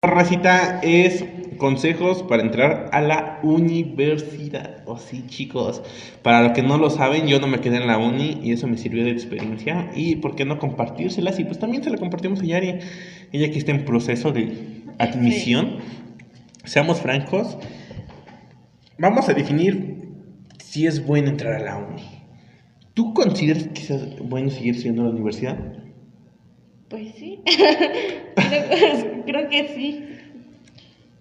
Racita es consejos para entrar a la universidad. O sí, chicos. Para los que no lo saben, yo no me quedé en la uni y eso me sirvió de experiencia. Y por qué no compartírselas. Y pues también se la compartimos a Yari. Ella que está en proceso de admisión. Seamos francos. Vamos a definir si es bueno entrar a la uni. ¿Tú consideras que es bueno seguir siendo la universidad? Pues sí. Creo que sí.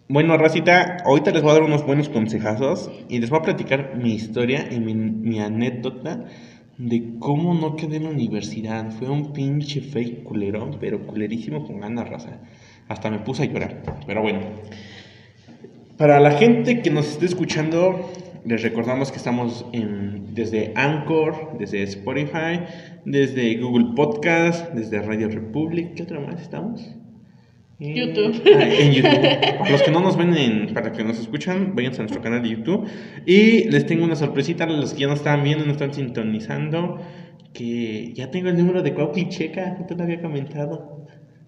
Bueno, Racita, ahorita les voy a dar unos buenos consejazos y les voy a platicar mi historia y mi, anécdota de cómo no quedé en la universidad. Fue un pinche fake culerón, pero culerísimo con ganas, raza. Hasta me puse a llorar. Pero bueno. Para la gente que nos esté escuchando, les recordamos que estamos en, desde Anchor, desde Spotify, desde Google Podcast, desde Radio Republic. ¿Qué otra más estamos? YouTube. Ah, en YouTube. Para los que no nos ven, en, para que nos escuchan, vayan a nuestro canal de YouTube. Y les tengo una sorpresita a los que ya nos están viendo, nos están sintonizando. Que ya tengo el número de Cuauhtémoc Checa, no te lo había comentado.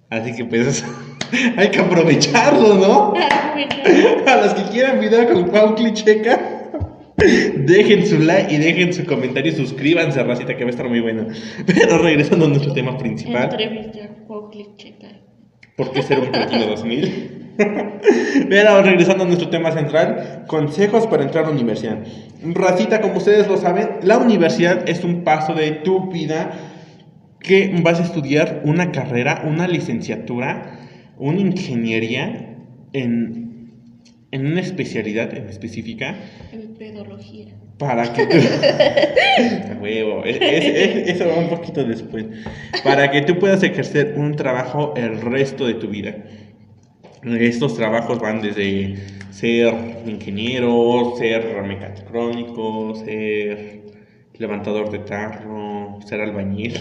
Así que pues hay que aprovecharlo, ¿no? a los que quieran video con Cuauhtémoc Checa. Dejen su like y dejen su comentario y suscríbanse, racita, que va a estar muy bueno. Pero regresando a nuestro tema principal. Entrevista. ¿Por qué ser un platino 2000? Pero regresando a nuestro tema central, consejos para entrar a la universidad. Racita, como ustedes lo saben, la universidad es un paso de tu vida que vas a estudiar una carrera, una licenciatura, una ingeniería en, en una especialidad en específica. En pedología. Para que tú... huevo, eso va un poquito después. Para que tú puedas ejercer un trabajo el resto de tu vida. Estos trabajos van desde ser ingeniero, ser mecatrónico, ser levantador de tarro, ser albañil.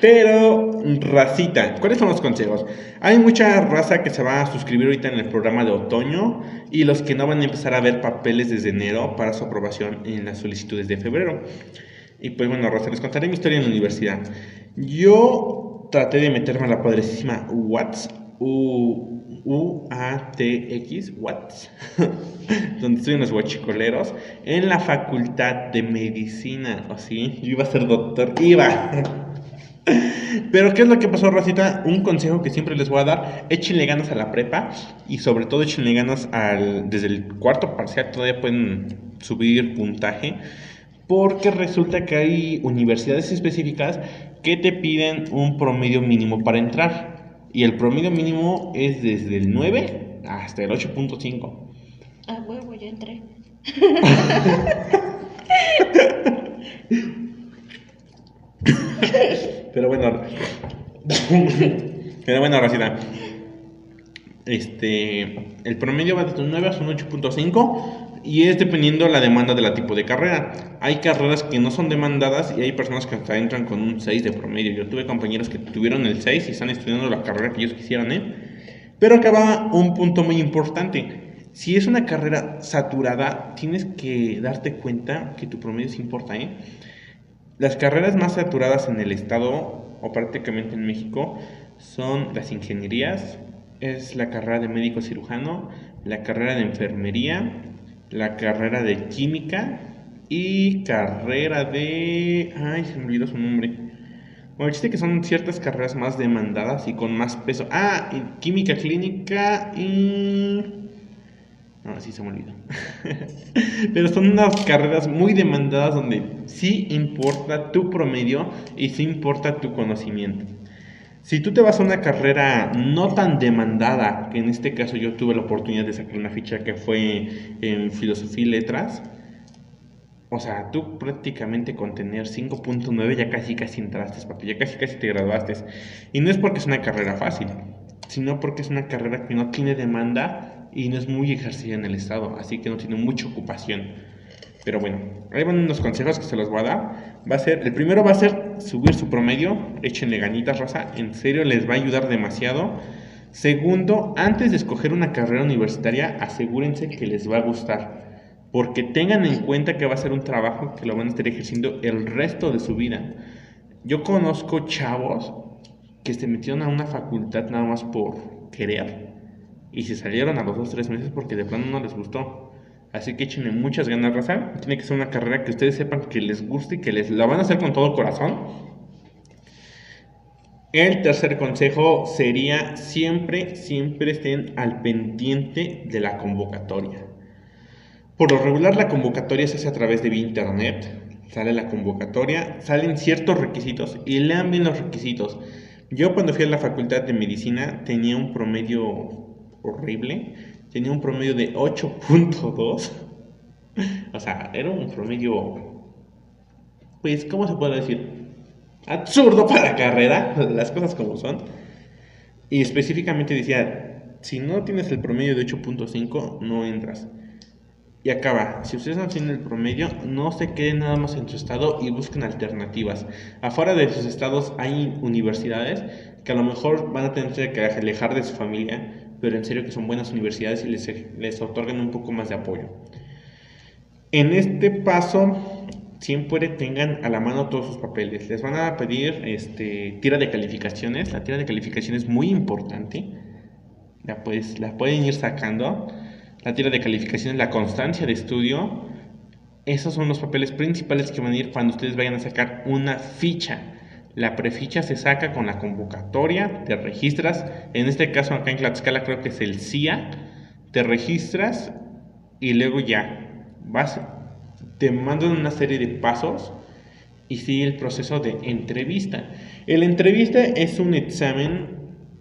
Pero, racita, ¿cuáles son los consejos? Hay mucha raza que se va a suscribir ahorita en el programa de otoño y los que no van a empezar a ver papeles desde enero para su aprobación en las solicitudes de febrero. Y pues bueno, raza, les contaré mi historia en la universidad. Yo traté de meterme a la padrecísima Watts, U-A-T-X, Watts, donde estoy en los huachicoleros, en la facultad de medicina, ¿o sí? Yo iba a ser doctor, iba. Pero, ¿qué es lo que pasó, Rosita? Un consejo que siempre les voy a dar: échenle ganas a la prepa y, sobre todo, échenle ganas al. Desde el cuarto parcial todavía pueden subir puntaje. Porque resulta que hay universidades específicas que te piden un promedio mínimo para entrar. Y el promedio mínimo es desde el 9 hasta el 8.5. Ah, huevo, ya entré. Pero bueno. Pero bueno, Rosita. Este. El promedio va desde un 9 hasta un 8.5 y es dependiendo la demanda de la tipo de carrera. Hay carreras que no son demandadas y hay personas que hasta entran con un 6 de promedio. Yo tuve compañeros que tuvieron el 6 y están estudiando la carrera que ellos quisieran, ¿eh? Pero acaba un punto muy importante. Si es una carrera saturada, tienes que darte cuenta que tu promedio sí importa, ¿eh? Las carreras más saturadas en el estado o prácticamente en México son las ingenierías, es la carrera de médico cirujano, la carrera de enfermería, la carrera de química y carrera de... Ay, se me olvidó su nombre. Bueno, chiste que son ciertas carreras más demandadas y con más peso. Ah, química clínica y... No, sí se me olvidó. Pero son unas carreras muy demandadas donde sí importa tu promedio y sí importa tu conocimiento. Si tú te vas a una carrera no tan demandada, que en este caso yo tuve la oportunidad de sacar una ficha que fue en filosofía y letras, o sea, tú prácticamente con tener 5.9 ya casi casi entraste, papi, ya casi casi te graduaste. Y no es porque es una carrera fácil, sino porque es una carrera que no tiene demanda y no es muy ejercida en el Estado, así que no tiene mucha ocupación. Pero bueno, ahí van unos consejos que se los voy a dar. Va a ser, el primero va a ser subir su promedio, échenle ganitas, raza, en serio les va a ayudar demasiado. Segundo, antes de escoger una carrera universitaria, asegúrense que les va a gustar, porque tengan en cuenta que va a ser un trabajo que lo van a estar ejerciendo el resto de su vida. Yo conozco chavos que se metieron a una facultad nada más por querer y se salieron a los dos tres meses porque de plano no les gustó. Así que échenle muchas ganas, raza. Tiene que ser una carrera que ustedes sepan que les guste y que les la van a hacer con todo corazón. El tercer consejo sería siempre, siempre estén al pendiente de la convocatoria. Por lo regular la convocatoria se hace a través de internet, sale la convocatoria, salen ciertos requisitos y lean bien los requisitos. Yo cuando fui a la facultad de medicina tenía un promedio horrible, tenía un promedio de 8.2, o sea, era un promedio, pues, ¿cómo se puede decir? Absurdo para carrera, las cosas como son. Y específicamente decía, si no tienes el promedio de 8.5, no entras. Y acaba, si ustedes no tienen el promedio, no se queden nada más en su estado y busquen alternativas. Afuera de sus estados hay universidades que a lo mejor van a tener que alejar de su familia, pero en serio que son buenas universidades y les, les otorgan un poco más de apoyo. En este paso, siempre tengan a la mano todos sus papeles. Les van a pedir este, tira de calificaciones. La tira de calificaciones es muy importante. La, pues, la pueden ir sacando la tira de calificaciones, la constancia de estudio. Esos son los papeles principales que van a ir cuando ustedes vayan a sacar una ficha. La preficha se saca con la convocatoria, te registras. En este caso, acá en Tlaxcala, creo que es el CIA. Te registras y luego ya vas, te mandan una serie de pasos y sigue el proceso de entrevista. El entrevista es un examen,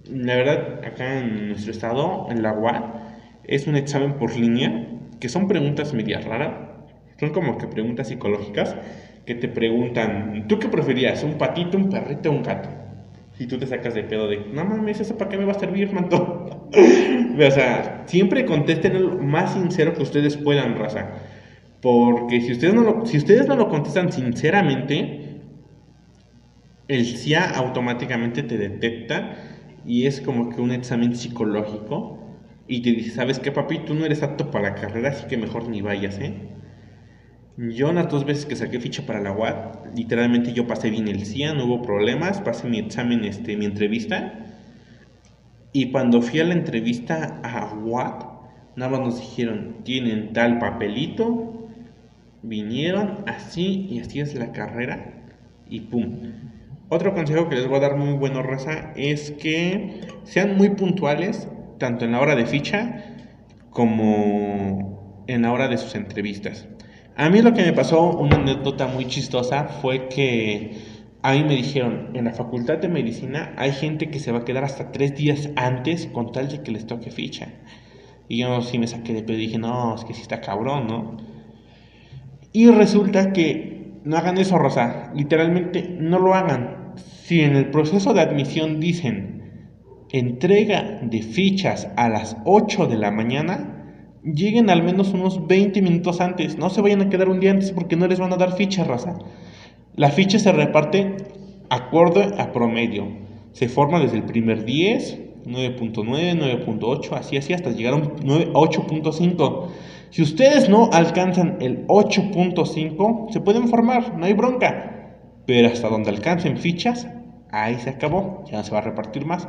la verdad, acá en nuestro estado, en la UAD, es un examen por línea, que son preguntas medias raras, son como que preguntas psicológicas, que te preguntan, ¿tú qué preferías? ¿Un patito, un perrito o un gato? Si tú te sacas de pedo de, no mames, ¿eso para qué me va a servir, manto? o sea, siempre contesten lo más sincero que ustedes puedan, raza. Porque si ustedes no lo, si ustedes no lo contestan sinceramente, el CIA automáticamente te detecta y es como que un examen psicológico y te dice, ¿sabes qué, papi? Tú no eres apto para la carrera, así que mejor ni vayas, ¿eh? Yo las dos veces que saqué ficha para la UAT, literalmente yo pasé bien el CIA, no hubo problemas, pasé mi examen, este, mi entrevista. Y cuando fui a la entrevista a UAT, nada más nos dijeron, tienen tal papelito, vinieron así y así es la carrera y pum. Otro consejo que les voy a dar muy bueno, raza, es que sean muy puntuales tanto en la hora de ficha como en la hora de sus entrevistas. A mí lo que me pasó, una anécdota muy chistosa, fue que a mí me dijeron, en la facultad de medicina hay gente que se va a quedar hasta tres días antes con tal de que les toque ficha. Y yo sí me saqué de pedo y dije, no, es que sí está cabrón, ¿no? Y resulta que no hagan eso, Rosa. Literalmente no lo hagan. Si en el proceso de admisión dicen, entrega de fichas a las 8 de la mañana, lleguen al menos unos 20 minutos antes. No se vayan a quedar un día antes porque no les van a dar ficha, raza. La ficha se reparte acorde a promedio. Se forma desde el primer 10, 9.9, 9.8, así así hasta llegar a 8.5. Si ustedes no alcanzan el 8.5, se pueden formar, no hay bronca. Pero hasta donde alcancen fichas, ahí se acabó, ya no se va a repartir más.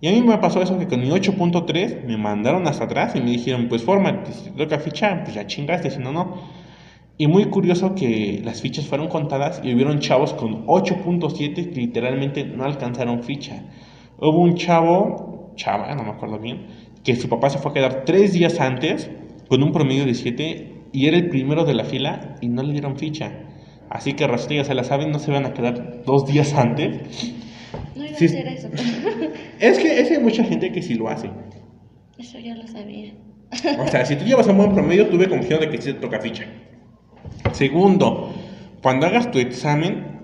Y a mí me pasó eso que con mi 8.3 me mandaron hasta atrás y me dijeron, pues fórmate, si te toca ficha, pues ya chingaste, si no, no. Y muy curioso que las fichas fueron contadas y hubieron chavos con 8.7 que literalmente no alcanzaron ficha. Hubo un chavo, chava, no me acuerdo bien, que su papá se fue a quedar tres días antes con un promedio de 7 y era el primero de la fila y no le dieron ficha. Así que ya se la saben, no se van a quedar dos días antes. No iba a hacer eso. Es que, es que hay mucha gente que sí lo hace. Eso ya lo sabía. O sea, si tú llevas un buen promedio, tuve confianza de que sí te toca ficha. Segundo, cuando hagas tu examen,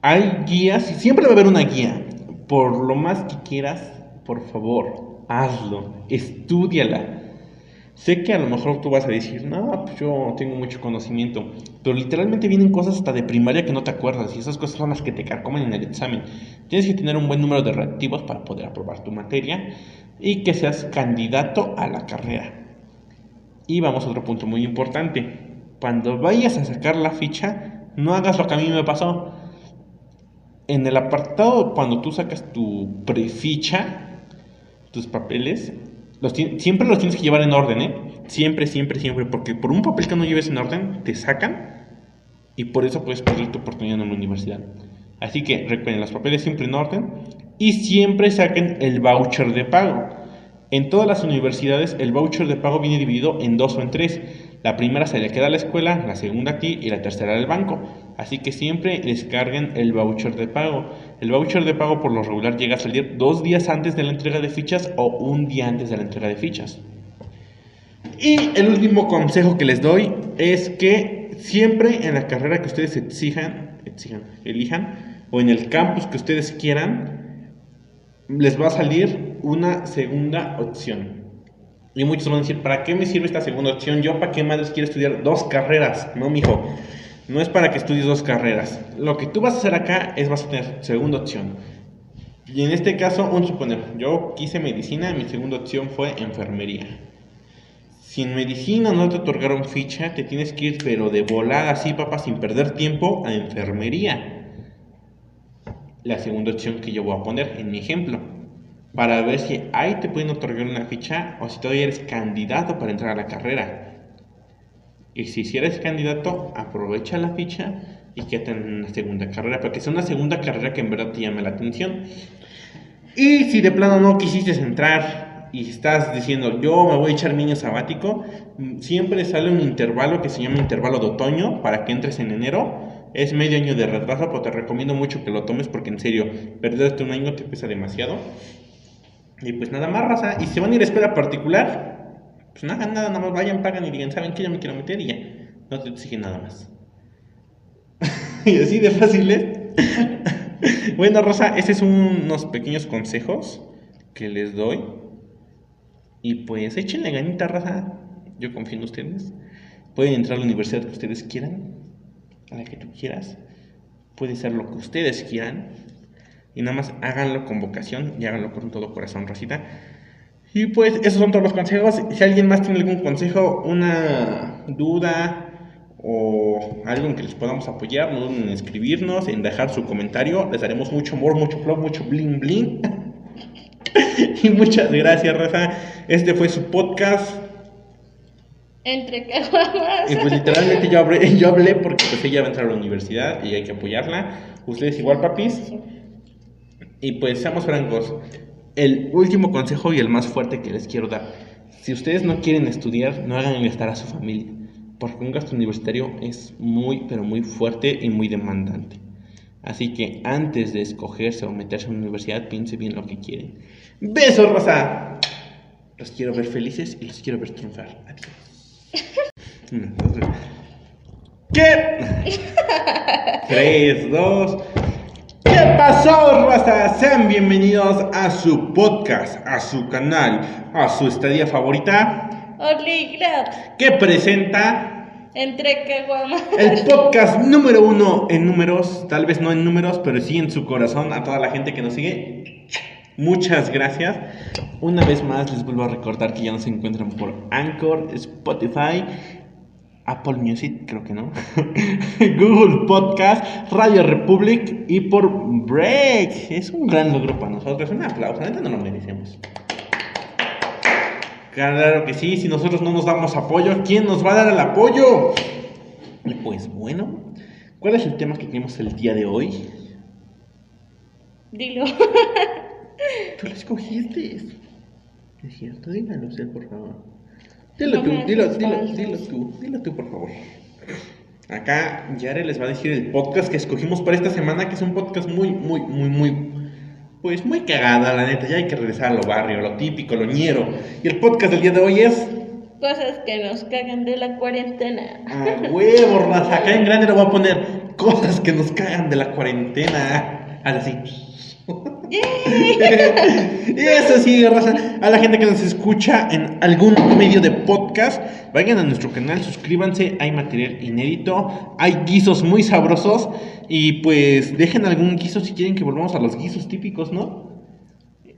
hay guías, y siempre va a haber una guía. Por lo más que quieras, por favor, hazlo, estudiala. Sé que a lo mejor tú vas a decir, no, pues yo tengo mucho conocimiento, pero literalmente vienen cosas hasta de primaria que no te acuerdas y esas cosas son las que te carcomen en el examen. Tienes que tener un buen número de reactivos para poder aprobar tu materia y que seas candidato a la carrera. Y vamos a otro punto muy importante. Cuando vayas a sacar la ficha, no hagas lo que a mí me pasó. en el apartado cuando tú sacas tu preficha, tus papeles, los siempre los tienes que llevar en orden, ¿eh? Siempre, siempre, siempre, porque por un papel que no lleves en orden, te sacan y por eso puedes perder tu oportunidad en la universidad. Así que recuerden los papeles siempre en orden y siempre saquen el voucher de pago. En todas las universidades el voucher de pago viene dividido en dos o en tres. La primera se le queda a la escuela, la segunda a ti y la tercera al banco. Así que siempre descarguen el voucher de pago. El voucher de pago por lo regular llega a salir dos días antes de la entrega de fichas o un día antes de la entrega de fichas. Y el último consejo que les doy es que siempre en la carrera que ustedes exijan, exijan, elijan, o en el campus que ustedes quieran, les va a salir una segunda opción. Y muchos van a decir, ¿para qué me sirve esta segunda opción? Yo, ¿para qué madres quiero estudiar dos carreras? No, mijo. No es para que estudies dos carreras. Lo que tú vas a hacer acá es vas a tener segunda opción. Y en este caso, un suponer, yo quise medicina, mi segunda opción fue enfermería. Si en medicina no te otorgaron ficha, te tienes que ir, pero de volada así, papá, sin perder tiempo, a enfermería. La segunda opción que yo voy a poner en mi ejemplo. Para ver si ahí te pueden otorgar una ficha o si todavía eres candidato para entrar a la carrera. Y si, si eres candidato, aprovecha la ficha y quédate en una segunda carrera, para que sea una segunda carrera que en verdad te llame la atención. Y si de plano no quisiste entrar y estás diciendo, yo me voy a echar niño sabático, mm, siempre sale un intervalo que se llama intervalo de otoño para que entres en enero. Es medio año de retraso, pero te recomiendo mucho que lo tomes porque en serio, perderte un año te pesa demasiado. Y pues nada más, raza. Y si van a ir a escuela particular, pues no hagan nada, nada más vayan, pagan y digan, ¿saben qué? Yo me quiero meter y ya. No te exigen nada más. y así de fácil es. bueno, Rosa, estos son unos pequeños consejos que les doy. Y pues échenle ganita, raza. Yo confío en ustedes. Pueden entrar a la universidad que ustedes quieran, a la que tú quieras. Puede ser lo que ustedes quieran. Y nada más háganlo con vocación y háganlo con todo corazón, Rosita. Y pues esos son todos los consejos. Si alguien más tiene algún consejo, una duda o algo en que les podamos apoyar, no duden en escribirnos, en dejar su comentario. Les daremos mucho amor, mucho flow, mucho bling bling. y muchas gracias, Raza. Este fue su podcast. Entre caguamas. Y pues literalmente yo hablé, yo hablé porque pues ella va a entrar a la universidad y hay que apoyarla. Ustedes igual, papis. Y pues seamos francos, el último consejo y el más fuerte que les quiero dar. Si ustedes no quieren estudiar, no hagan estar a su familia, porque un gasto universitario es muy, pero muy fuerte y muy demandante. Así que antes de escogerse o meterse en una universidad, piense bien lo que quieren. ¡Besos, Rosa! Los quiero ver felices y los quiero ver triunfar. Adiós. ¿Qué? Tres, dos. ¿Qué pasó, raza? Sean bienvenidos a su podcast, a su canal, a su estadía favorita, Only Glad. que presenta Entre caguamas. el podcast número uno en números, tal vez no en números, pero sí en su corazón, a toda la gente que nos sigue. Muchas gracias. Una vez más les vuelvo a recordar que ya nos encuentran por Anchor, Spotify, Apple Music, creo que no, Google Podcast, Radio Republic y por Break. Es un gran logro para nosotros. Un aplauso, la neta no lo merecemos. Claro que sí, si nosotros no nos damos apoyo, ¿quién nos va a dar el apoyo? Pues bueno, ¿cuál es el tema que tenemos el día de hoy? Dilo. Tú lo escogiste. Es cierto, dígalo usted, por favor. Dilo No tú, dilo, dilo, dilo tú, dilo tú, por favor. Acá Yare les va a decir el podcast que escogimos para esta semana, que es un podcast muy, muy, muy, muy, pues muy cagada, la neta. Ya hay que regresar a lo barrio, lo típico, lo ñero. Y el podcast del día de hoy es. Cosas que nos cagan de la cuarentena. A huevo, raza. Acá en grande le voy a poner cosas que nos cagan de la cuarentena. Así. Y eso sí, raza. A la gente que nos escucha en algún medio de podcast, vayan a nuestro canal, suscríbanse. Hay material inédito, hay guisos muy sabrosos. Y pues dejen algún guiso si quieren que volvamos a los guisos típicos, ¿no?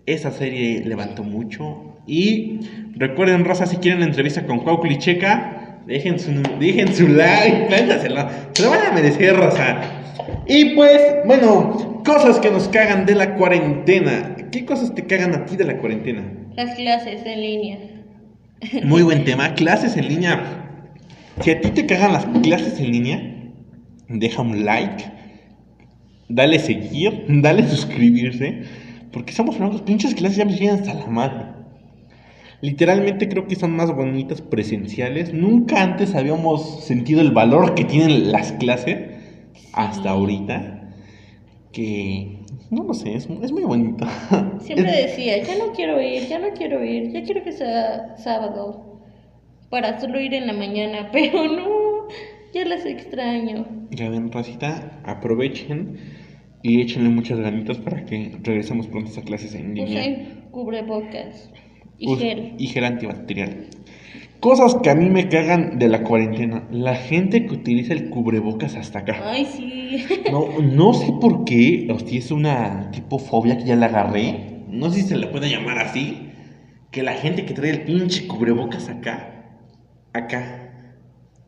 Esa serie levantó mucho. Y recuerden, raza, si quieren la entrevista con Cuauhtémoc y Checa, dejen su, dejen su like. Métaselo. Se lo van a merecer, raza. Y pues, bueno, cosas que nos cagan de la cuarentena. ¿Qué cosas te cagan a ti de la cuarentena? Las clases en línea. Muy buen tema, clases en línea. Si a ti te cagan las clases en línea, deja un like, dale seguir, dale suscribirse, porque somos unos pinches clases ya me llegan hasta la madre. Literalmente creo que son más bonitas presenciales. Nunca antes habíamos sentido el valor que tienen las clases hasta ahorita. Que no lo sé, es, es muy bonito. Siempre Es- decía, ya no quiero ir, ya no quiero ir, ya quiero que sea sábado. Para solo ir en la mañana, pero no, ya las extraño. Ya ven, Rosita, aprovechen y échenle muchas ganitas para que regresemos pronto a clases en línea. Usen cubrebocas y Us- gel. y gel antibacterial. Cosas que a mí me cagan de la cuarentena. La gente que utiliza el cubrebocas hasta acá. Ay, sí. No, no sé por qué, o si es una tipo fobia que ya la agarré. No sé si se le puede llamar así. Que la gente que trae el pinche cubrebocas acá, acá,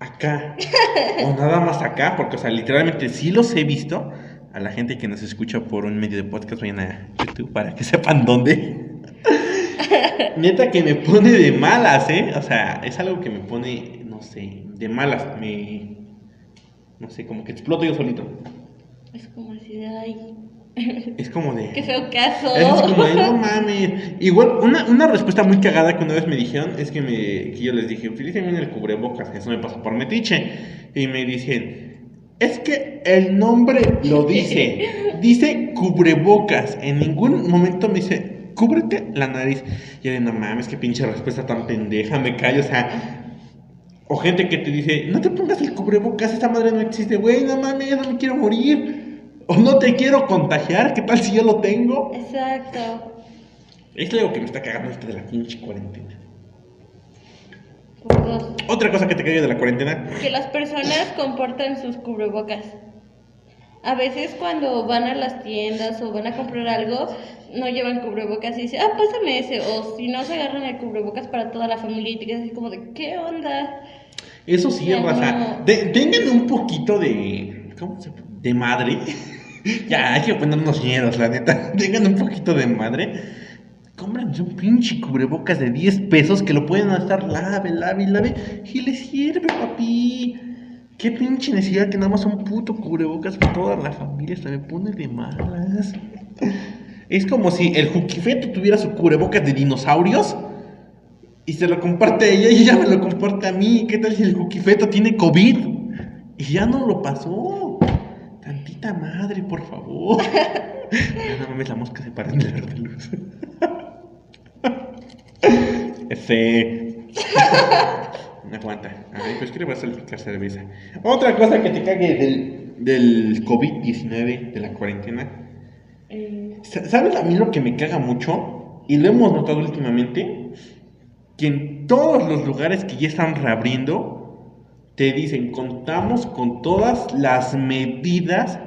acá, o nada más acá, porque, o sea, literalmente sí los he visto. A la gente que nos escucha por un medio de podcast, vayan a YouTube para que sepan dónde. Neta que me pone de malas, ¿eh? O sea, es algo que me pone, no sé, de malas. Me. No sé, como que exploto yo solito. Es como así de, ay, Es como de. qué feo caso. Es como de, no mames. Igual, una, una respuesta muy cagada que una vez me dijeron es que, me, que yo les dije, utilicen bien el cubrebocas, eso me pasó por metiche. Y me dicen, es que el nombre lo dice. Dice cubrebocas. En ningún momento me dice, cúbrete la nariz. Y de, no mames, qué pinche respuesta tan pendeja, me callo, o sea. O gente que te dice, no te pongas el cubrebocas, esta madre no existe, güey, no mames, no me quiero morir. O no te quiero contagiar, ¿qué tal si yo lo tengo? Exacto. Es algo que me está cagando esto de la pinche cuarentena. Otra cosa que te caga de la cuarentena. Que las personas comportan sus cubrebocas. A veces cuando van a las tiendas o van a comprar algo, no llevan cubrebocas y dicen, ah, pásame ese. O si no, se agarran el cubrebocas para toda la familia y te quedas así como de, ¿qué onda? Eso sí, Ya raza. no. de- tengan un poquito de. ¿Cómo se De madre. ya, hay que ponernos miedos, la neta. Tengan un poquito de madre. Cómprense un pinche cubrebocas de 10 pesos que lo pueden estar lave, lave, lave. Y les sirve, papi. Qué pinche necesidad que nada más un puto cubrebocas para toda la familia se me pone de malas. Es como si el Juquifeto tuviera su cubrebocas de dinosaurios y se lo comparte a ella y ella me lo comparte a mí. ¿Qué tal si el Juquifeto tiene COVID? Y ya no lo pasó. Tantita madre, por favor. No mames, la mosca se para de la de luz. F. Aguanta. Ay, pues que le vas a salpicar cerveza. Otra cosa que te cague del, del COVID-19, de la cuarentena. Eh, Sa- ¿Sabes a mí lo que me caga mucho? Y lo hemos notado últimamente. Que en todos los lugares que ya están reabriendo, te dicen, contamos con todas las medidas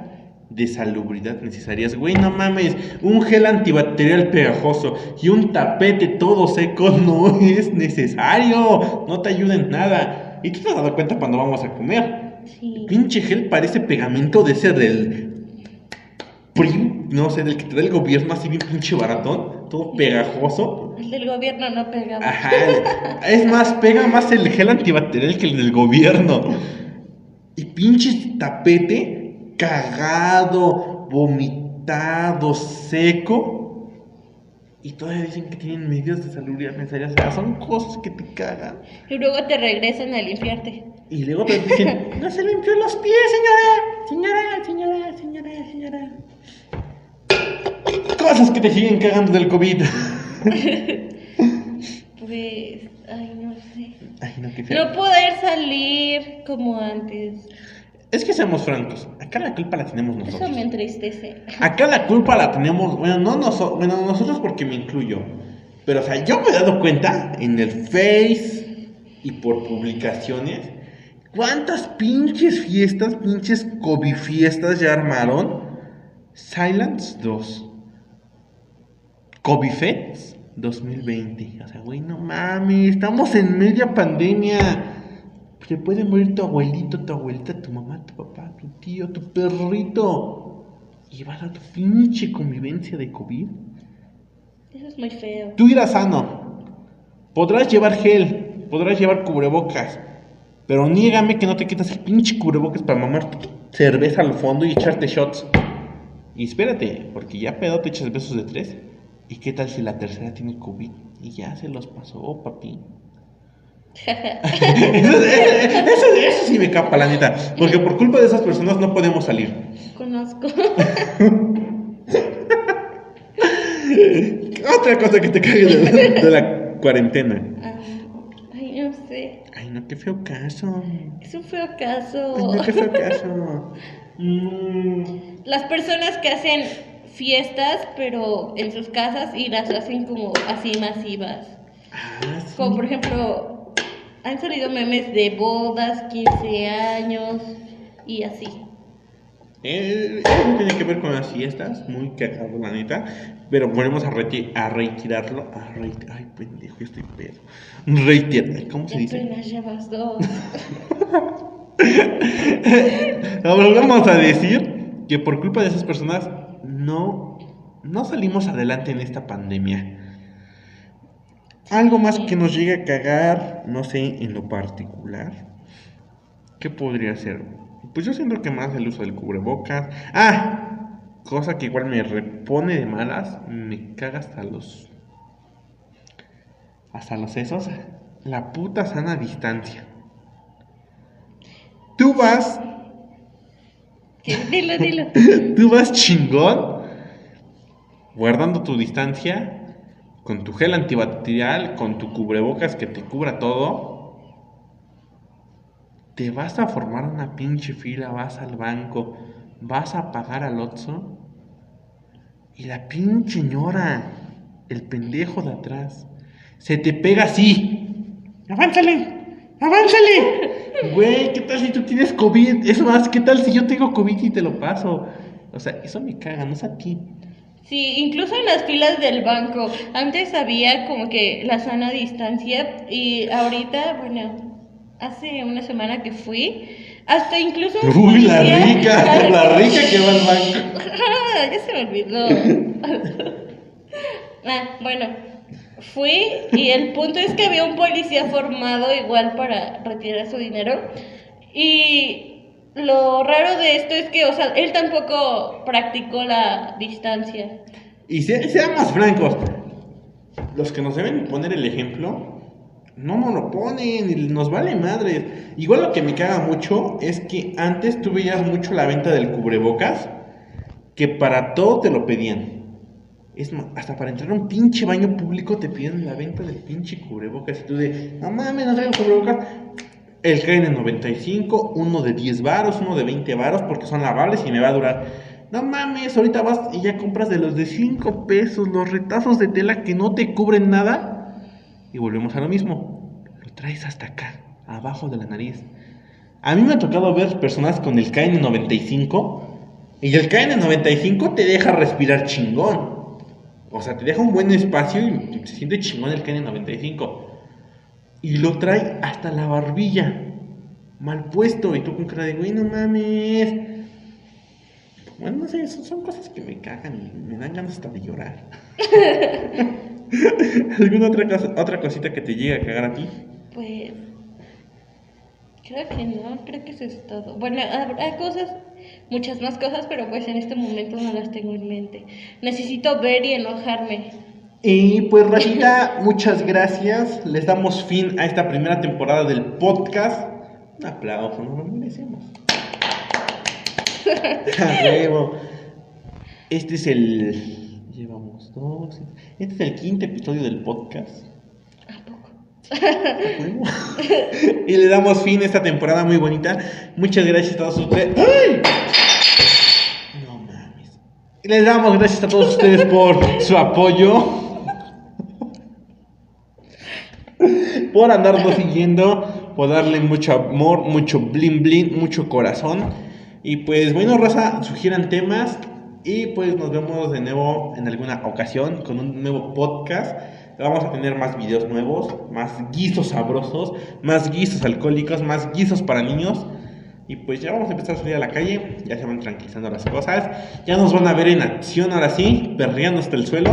de salubridad necesarias. Güey, no mames, un gel antibacterial pegajoso y un tapete todo seco no es necesario. No te ayuda en nada. ¿Y tú te has dado cuenta cuando vamos a comer? sí. Pinche gel parece pegamento de ese del PRI, no sé, del que te da el gobierno así bien pinche baratón, todo pegajoso. El del gobierno no pega. Ajá, es más, pega más el gel antibacterial que el del gobierno. Y pinche tapete cagado, vomitado, seco. Y todavía dicen que tienen medidas de salubridad necesarias. O sea, son cosas que te cagan. Y luego te regresan a limpiarte. Y luego te dicen, no se limpió los pies, señora. Señora, señora, señora, señora. Cosas que te siguen cagando del COVID. Pues, ay, no sé. Ay, no, qué feo. No poder salir como antes. Es que seamos francos, acá la culpa la tenemos Eso nosotros. me entristece. Acá la culpa la tenemos, bueno, no nosotros, bueno, nosotros porque me incluyo. Pero, o sea, yo me he dado cuenta en el Face y por publicaciones cuántas pinches fiestas, pinches COVID fiestas ya armaron. Silence 2. COVID Fest 2020. O sea, güey, no mames, estamos en media pandemia. Se puede morir tu abuelito, tu abuelita, tu mamá, tu papá, tu tío, tu perrito. Y vas a tu pinche convivencia de COVID. Eso es muy feo. Tú irás sano. Podrás llevar gel, podrás llevar cubrebocas. Pero niégame que no te quitas el pinche cubrebocas para mamar cerveza al fondo y echarte shots. Y espérate, porque ya pedo te echas besos de tres. ¿Y qué tal si la tercera tiene COVID? Y ya se los pasó, papi. Eso, eso, eso, sí me capa, la neta. Porque por culpa de esas personas no podemos salir. Conozco. Otra cosa que te cae de, de la cuarentena. Ah, ay, no sé. Ay, no, qué feo caso. Es un feo caso. Ay, no, qué feo caso. Mm. Las personas que hacen fiestas, pero en sus casas y las hacen como así masivas. Ah, sí. Como por ejemplo, han salido memes de bodas, 15 años y así. Eh, eso tiene que ver con las fiestas, muy cagado, la neta. Pero volvemos a, reti- a retirarlo. A reit- Ay, pendejo, yo estoy pedo. Reitirar, ¿cómo se Y dice? apenas llevas dos. Volvemos a decir que por culpa de esas personas no, no salimos adelante en esta pandemia. Algo más que nos llegue a cagar, no sé, en lo particular. ¿Qué podría ser? Pues yo siento que más el uso del cubrebocas. Ah, cosa que igual me repone de malas, me caga hasta los hasta los sesos. La puta sana distancia. Tú vas, Dilo, dilo. tú vas chingón, guardando tu distancia, con tu gel antibacterial, con tu cubrebocas que te cubra todo. Te vas a formar una pinche fila, vas al banco, vas a pagar al Otso. Y la pinche ñora, el pendejo de atrás, se te pega así. ¡Avánzale! ¡Avánzale! Güey, ¿qué tal si tú tienes COVID? Es más, ¿qué tal si yo tengo COVID y te lo paso? O sea, eso me caga, no es a ti. Sí, incluso en las filas del banco. Antes había como que la sana distancia y ahorita, bueno, hace una semana que fui, hasta incluso... un Uy, la policía- rica, la rica que va al banco. Ah, ya se me olvidó. ah, bueno, fui y el punto es que había un policía formado igual para retirar su dinero. Y lo raro de esto es que, o sea, él tampoco practicó la distancia. Y se- seamos francos, los que nos deben poner el ejemplo, no nos lo ponen nos vale madre. Igual lo que me caga mucho es que antes tú veías mucho la venta del cubrebocas, que para todo te lo pedían. Es más, hasta para entrar a un pinche baño público te piden la venta del pinche cubrebocas. Y tú de, no mames, no traigo cubrebocas. El KN95, uno de 10 varos, uno de 20 varos, porque son lavables y me va a durar. No mames, ahorita vas y ya compras de los de 5 pesos, los retazos de tela que no te cubren nada. Y volvemos a lo mismo. Lo traes hasta acá, abajo de la nariz. A mí me ha tocado ver personas con el KN95 y el KN95 te deja respirar chingón. O sea, te deja un buen espacio y se siente chingón el KN95. Y lo trae hasta la barbilla. Mal puesto. Y tú con cara de, güey, no mames. Bueno, no sé, son, son cosas que me cagan y me dan ganas hasta de llorar. ¿Alguna otra, cosa, otra cosita que te llegue a cagar a ti? Pues creo que no, creo que eso es todo. Bueno, habrá cosas, muchas más cosas, pero pues en este momento no las tengo en mente. Necesito ver y enojarme. Y pues Rafita, muchas gracias. Les damos fin a esta primera temporada del podcast. Un aplauso, no lo merecemos. Este es el. Llevamos dos. Este es el quinto episodio del podcast. ¿A poco? Y le damos fin a esta temporada muy bonita. Muchas gracias a todos ustedes. ¡Ay! No mames. Les damos gracias a todos ustedes por su apoyo. Por andarnos siguiendo, por darle mucho amor, mucho blin blin, mucho corazón. Y pues bueno, Rosa, sugieran temas y pues nos vemos de nuevo en alguna ocasión con un nuevo podcast. Vamos a tener más videos nuevos, más guisos sabrosos, más guisos alcohólicos, más guisos para niños. Y pues ya vamos a empezar a salir a la calle, ya se van tranquilizando las cosas, ya nos van a ver en acción ahora sí, perreando hasta el suelo.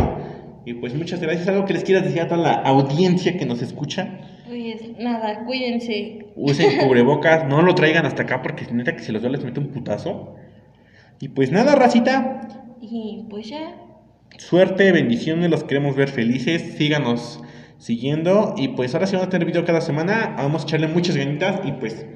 Y pues muchas gracias. ¿Algo que les quieras decir a toda la audiencia que nos escucha? Pues nada, cuídense. Usen cubrebocas, no lo traigan hasta acá porque neta que si los veo les mete un putazo. Y pues nada, racita. Y pues ya. Suerte, bendiciones, los queremos ver felices. Síganos siguiendo. Y pues ahora sí vamos a tener video cada semana. Vamos a echarle muchas ganitas y pues